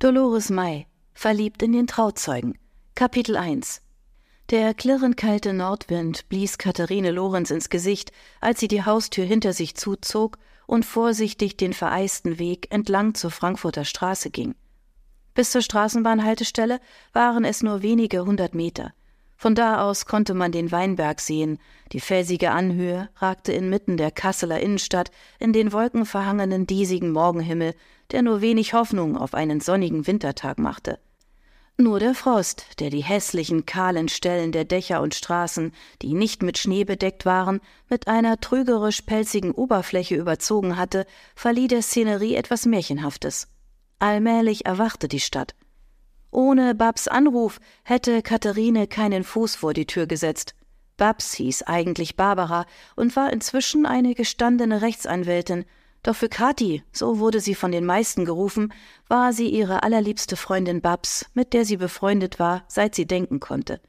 Dolores May, verliebt in den Trauzeugen. Kapitel 1 Der klirrend kalte Nordwind blies Katharine Lorenz ins Gesicht, als sie die Haustür hinter sich zuzog und vorsichtig den vereisten Weg entlang zur Frankfurter Straße ging. Bis zur Straßenbahnhaltestelle waren es nur wenige hundert Meter. Von da aus konnte man den Weinberg sehen. Die felsige Anhöhe ragte inmitten der Kasseler Innenstadt in den wolkenverhangenen, diesigen Morgenhimmel, der nur wenig Hoffnung auf einen sonnigen Wintertag machte. Nur der Frost, der die hässlichen, kahlen Stellen der Dächer und Straßen, die nicht mit Schnee bedeckt waren, mit einer trügerisch pelzigen Oberfläche überzogen hatte, verlieh der Szenerie etwas Märchenhaftes. Allmählich erwachte die Stadt. Ohne Babs Anruf hätte Katharine keinen Fuß vor die Tür gesetzt. Babs hieß eigentlich Barbara und war inzwischen eine gestandene Rechtsanwältin, doch für Kathi, so wurde sie von den meisten gerufen, war sie ihre allerliebste Freundin Babs, mit der sie befreundet war, seit sie denken konnte.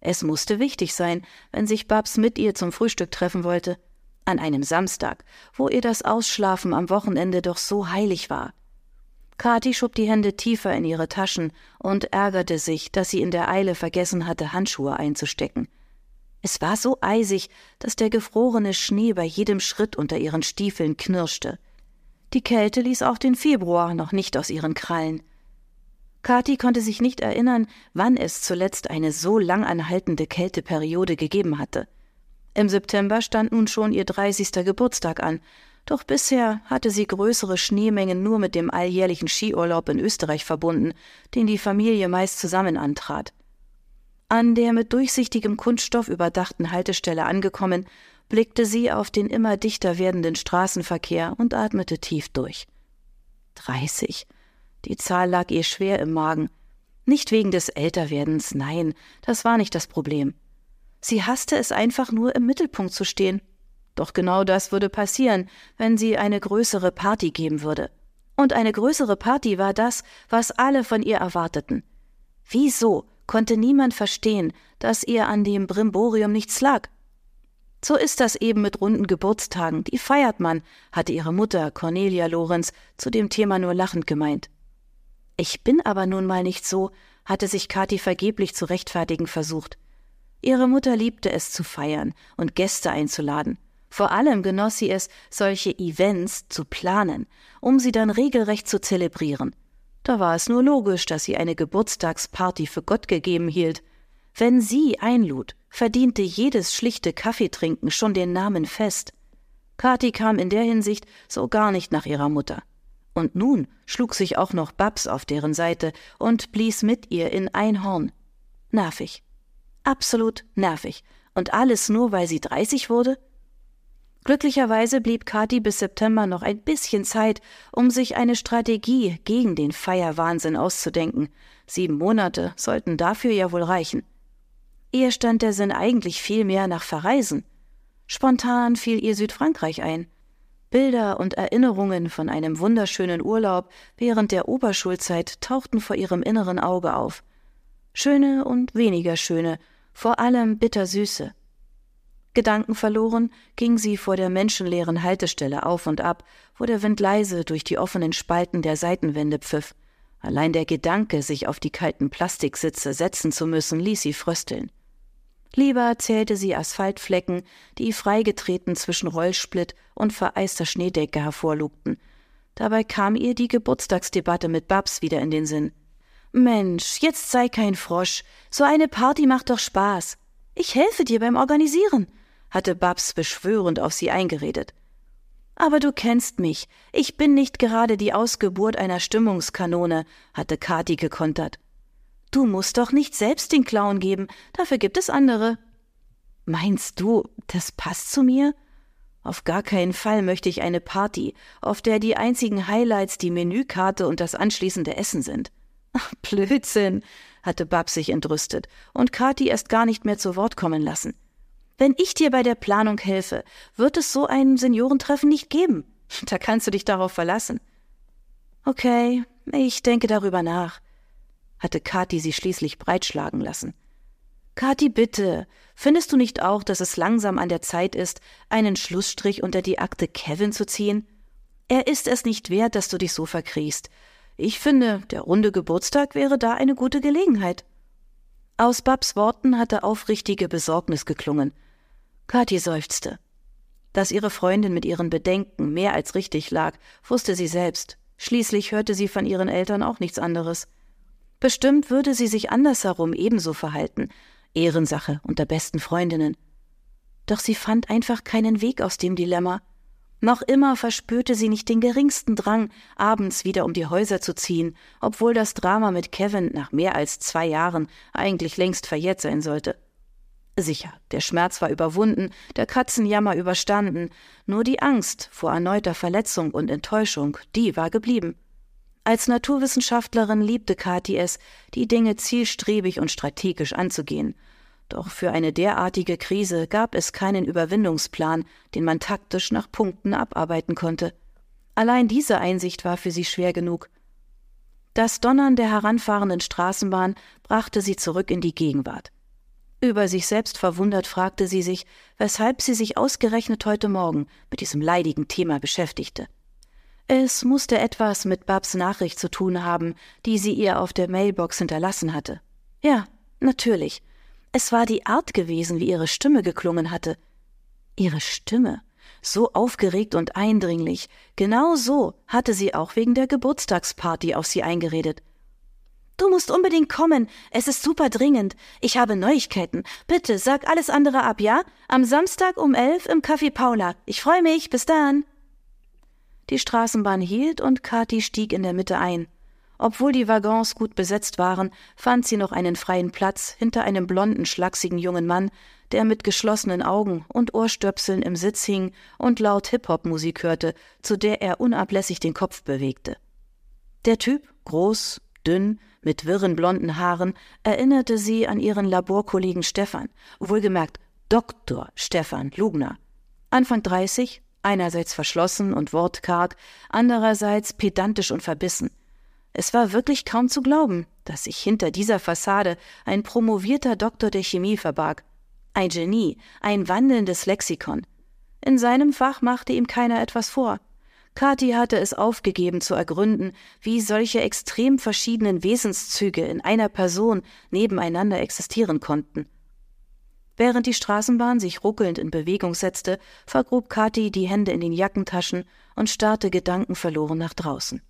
Es musste wichtig sein, wenn sich Babs mit ihr zum Frühstück treffen wollte, an einem Samstag, wo ihr das Ausschlafen am Wochenende doch so heilig war. Kathi schob die Hände tiefer in ihre Taschen und ärgerte sich, dass sie in der Eile vergessen hatte, Handschuhe einzustecken. Es war so eisig, dass der gefrorene Schnee bei jedem Schritt unter ihren Stiefeln knirschte. Die Kälte ließ auch den Februar noch nicht aus ihren Krallen. Kathi konnte sich nicht erinnern, wann es zuletzt eine so lang anhaltende Kälteperiode gegeben hatte. Im September stand nun schon ihr dreißigster Geburtstag an, doch bisher hatte sie größere Schneemengen nur mit dem alljährlichen Skiurlaub in Österreich verbunden, den die Familie meist zusammen antrat. An der mit durchsichtigem Kunststoff überdachten Haltestelle angekommen, blickte sie auf den immer dichter werdenden Straßenverkehr und atmete tief durch. Dreißig. Die Zahl lag ihr schwer im Magen. Nicht wegen des Älterwerdens, nein, das war nicht das Problem. Sie hasste es einfach nur im Mittelpunkt zu stehen doch genau das würde passieren, wenn sie eine größere Party geben würde. Und eine größere Party war das, was alle von ihr erwarteten. Wieso konnte niemand verstehen, dass ihr an dem Brimborium nichts lag? So ist das eben mit runden Geburtstagen, die feiert man, hatte ihre Mutter Cornelia Lorenz zu dem Thema nur lachend gemeint. Ich bin aber nun mal nicht so, hatte sich Kathi vergeblich zu rechtfertigen versucht. Ihre Mutter liebte es zu feiern und Gäste einzuladen. Vor allem genoss sie es, solche Events zu planen, um sie dann regelrecht zu zelebrieren. Da war es nur logisch, dass sie eine Geburtstagsparty für Gott gegeben hielt. Wenn sie einlud, verdiente jedes schlichte Kaffeetrinken schon den Namen fest. Kathi kam in der Hinsicht so gar nicht nach ihrer Mutter. Und nun schlug sich auch noch Babs auf deren Seite und blies mit ihr in ein Horn. Nervig. Absolut nervig. Und alles nur, weil sie dreißig wurde? Glücklicherweise blieb Kathi bis September noch ein bisschen Zeit, um sich eine Strategie gegen den Feierwahnsinn auszudenken. Sieben Monate sollten dafür ja wohl reichen. Ihr stand der Sinn eigentlich viel mehr nach Verreisen. Spontan fiel ihr Südfrankreich ein. Bilder und Erinnerungen von einem wunderschönen Urlaub während der Oberschulzeit tauchten vor ihrem inneren Auge auf. Schöne und weniger schöne, vor allem bittersüße. Gedankenverloren ging sie vor der menschenleeren Haltestelle auf und ab, wo der Wind leise durch die offenen Spalten der Seitenwände pfiff. Allein der Gedanke, sich auf die kalten Plastiksitze setzen zu müssen, ließ sie frösteln. Lieber zählte sie Asphaltflecken, die freigetreten zwischen Rollsplit und vereister Schneedecke hervorlugten. Dabei kam ihr die Geburtstagsdebatte mit Babs wieder in den Sinn. Mensch, jetzt sei kein Frosch. So eine Party macht doch Spaß. Ich helfe dir beim Organisieren hatte Babs beschwörend auf sie eingeredet. Aber du kennst mich. Ich bin nicht gerade die Ausgeburt einer Stimmungskanone, hatte Kathi gekontert. Du musst doch nicht selbst den Clown geben, dafür gibt es andere. Meinst du, das passt zu mir? Auf gar keinen Fall möchte ich eine Party, auf der die einzigen Highlights die Menükarte und das anschließende Essen sind. Blödsinn, hatte Babs sich entrüstet und Kathi erst gar nicht mehr zu Wort kommen lassen. Wenn ich dir bei der Planung helfe, wird es so ein Seniorentreffen nicht geben. Da kannst du dich darauf verlassen. Okay, ich denke darüber nach, hatte Kathi sie schließlich breitschlagen lassen. Kathi, bitte, findest du nicht auch, dass es langsam an der Zeit ist, einen Schlussstrich unter die Akte Kevin zu ziehen? Er ist es nicht wert, dass du dich so verkriechst. Ich finde, der runde Geburtstag wäre da eine gute Gelegenheit. Aus Babs Worten hatte aufrichtige Besorgnis geklungen. Kathi seufzte. Dass ihre Freundin mit ihren Bedenken mehr als richtig lag, wusste sie selbst. Schließlich hörte sie von ihren Eltern auch nichts anderes. Bestimmt würde sie sich andersherum ebenso verhalten. Ehrensache unter besten Freundinnen. Doch sie fand einfach keinen Weg aus dem Dilemma. Noch immer verspürte sie nicht den geringsten Drang, abends wieder um die Häuser zu ziehen, obwohl das Drama mit Kevin nach mehr als zwei Jahren eigentlich längst verjährt sein sollte. Sicher, der Schmerz war überwunden, der Katzenjammer überstanden, nur die Angst vor erneuter Verletzung und Enttäuschung, die war geblieben. Als Naturwissenschaftlerin liebte Kathi es, die Dinge zielstrebig und strategisch anzugehen, doch für eine derartige Krise gab es keinen Überwindungsplan, den man taktisch nach Punkten abarbeiten konnte. Allein diese Einsicht war für sie schwer genug. Das Donnern der heranfahrenden Straßenbahn brachte sie zurück in die Gegenwart. Über sich selbst verwundert fragte sie sich, weshalb sie sich ausgerechnet heute Morgen mit diesem leidigen Thema beschäftigte. Es musste etwas mit Babs Nachricht zu tun haben, die sie ihr auf der Mailbox hinterlassen hatte. Ja, natürlich. Es war die Art gewesen, wie ihre Stimme geklungen hatte. Ihre Stimme, so aufgeregt und eindringlich, genau so hatte sie auch wegen der Geburtstagsparty auf sie eingeredet. Du musst unbedingt kommen. Es ist super dringend. Ich habe Neuigkeiten. Bitte sag alles andere ab, ja? Am Samstag um elf im Café Paula. Ich freue mich. Bis dann. Die Straßenbahn hielt und Kathi stieg in der Mitte ein. Obwohl die Waggons gut besetzt waren, fand sie noch einen freien Platz hinter einem blonden, schlachsigen jungen Mann, der mit geschlossenen Augen und Ohrstöpseln im Sitz hing und laut Hip-Hop-Musik hörte, zu der er unablässig den Kopf bewegte. Der Typ, groß, dünn, mit wirren blonden Haaren, erinnerte sie an ihren Laborkollegen Stefan, wohlgemerkt Dr. Stefan Lugner. Anfang 30, einerseits verschlossen und wortkarg, andererseits pedantisch und verbissen. Es war wirklich kaum zu glauben, dass sich hinter dieser Fassade ein promovierter Doktor der Chemie verbarg. Ein Genie, ein wandelndes Lexikon. In seinem Fach machte ihm keiner etwas vor. Kathi hatte es aufgegeben zu ergründen, wie solche extrem verschiedenen Wesenszüge in einer Person nebeneinander existieren konnten. Während die Straßenbahn sich ruckelnd in Bewegung setzte, vergrub Kathi die Hände in den Jackentaschen und starrte gedankenverloren nach draußen.